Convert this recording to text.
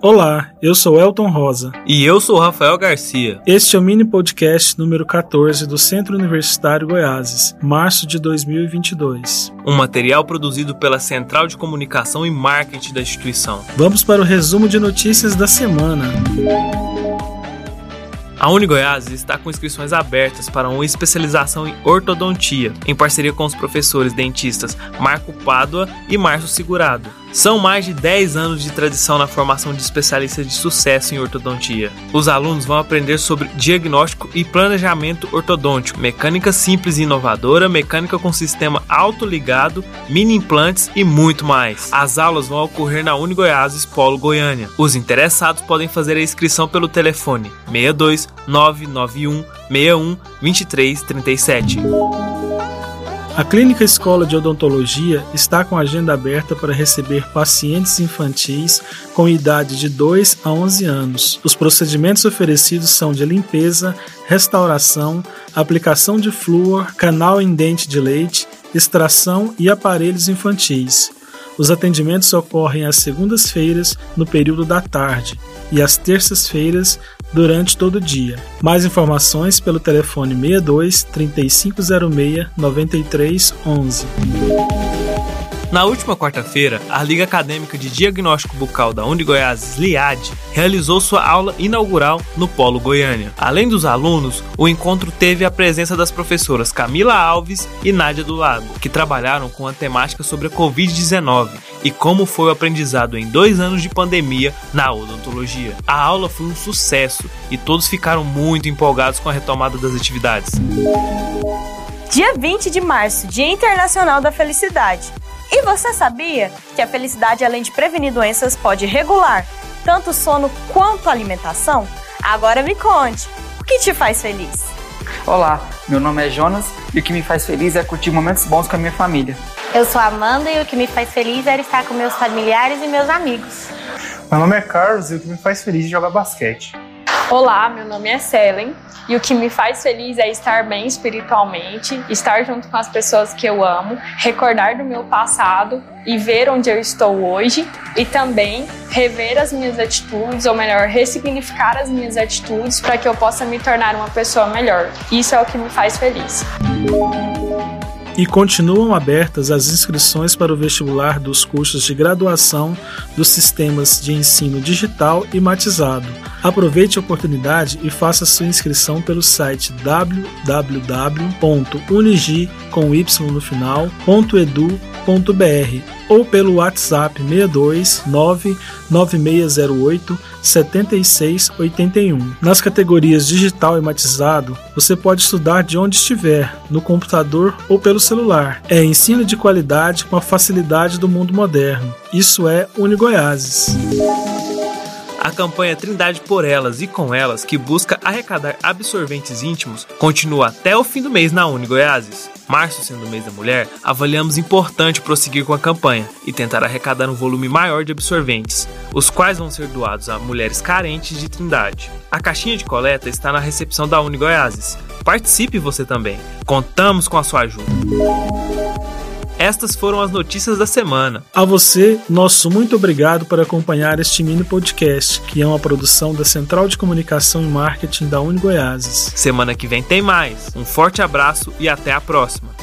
Olá, eu sou Elton Rosa. E eu sou Rafael Garcia. Este é o mini podcast número 14 do Centro Universitário Goiáses, março de 2022. Um material produzido pela Central de Comunicação e Marketing da instituição. Vamos para o resumo de notícias da semana. A Unigoiás está com inscrições abertas para uma especialização em ortodontia, em parceria com os professores dentistas Marco Pádua e Márcio Segurado. São mais de 10 anos de tradição na formação de especialistas de sucesso em ortodontia. Os alunos vão aprender sobre diagnóstico e planejamento ortodôntico, mecânica simples e inovadora, mecânica com sistema autoligado, mini implantes e muito mais. As aulas vão ocorrer na Unigoiás Polo Goiânia. Os interessados podem fazer a inscrição pelo telefone 62 991 61 23 37. A Clínica Escola de Odontologia está com agenda aberta para receber pacientes infantis com idade de 2 a 11 anos. Os procedimentos oferecidos são de limpeza, restauração, aplicação de flúor, canal em dente de leite, extração e aparelhos infantis. Os atendimentos ocorrem às segundas-feiras, no período da tarde, e às terças-feiras, durante todo o dia. Mais informações pelo telefone 62 3506 9311. Na última quarta-feira, a Liga Acadêmica de Diagnóstico Bucal da Unigoiás, LIAD, realizou sua aula inaugural no Polo Goiânia. Além dos alunos, o encontro teve a presença das professoras Camila Alves e Nádia do Lago, que trabalharam com a temática sobre a Covid-19 e como foi o aprendizado em dois anos de pandemia na odontologia. A aula foi um sucesso e todos ficaram muito empolgados com a retomada das atividades. Dia 20 de março, Dia Internacional da Felicidade. E você sabia que a felicidade, além de prevenir doenças, pode regular tanto o sono quanto a alimentação? Agora me conte, o que te faz feliz? Olá, meu nome é Jonas e o que me faz feliz é curtir momentos bons com a minha família. Eu sou Amanda e o que me faz feliz é estar com meus familiares e meus amigos. Meu nome é Carlos e o que me faz feliz é jogar basquete. Olá, meu nome é Selen e o que me faz feliz é estar bem espiritualmente, estar junto com as pessoas que eu amo, recordar do meu passado e ver onde eu estou hoje e também rever as minhas atitudes, ou melhor, ressignificar as minhas atitudes para que eu possa me tornar uma pessoa melhor. Isso é o que me faz feliz e continuam abertas as inscrições para o vestibular dos cursos de graduação dos sistemas de ensino digital e matizado. Aproveite a oportunidade e faça sua inscrição pelo site www.unigi final.edu.br ou pelo WhatsApp 62 99608 7681. Nas categorias digital e matizado, você pode estudar de onde estiver, no computador ou pelo celular. É ensino de qualidade com a facilidade do mundo moderno. Isso é Unigoiases. A campanha Trindade por Elas e com Elas, que busca arrecadar absorventes íntimos, continua até o fim do mês na Uni Goiáses. Março sendo o mês da mulher, avaliamos importante prosseguir com a campanha e tentar arrecadar um volume maior de absorventes, os quais vão ser doados a mulheres carentes de Trindade. A caixinha de coleta está na recepção da Uni Goiáses. Participe você também. Contamos com a sua ajuda. Estas foram as notícias da semana. A você, nosso muito obrigado por acompanhar este mini podcast, que é uma produção da Central de Comunicação e Marketing da Uni Goiáses. Semana que vem tem mais. Um forte abraço e até a próxima.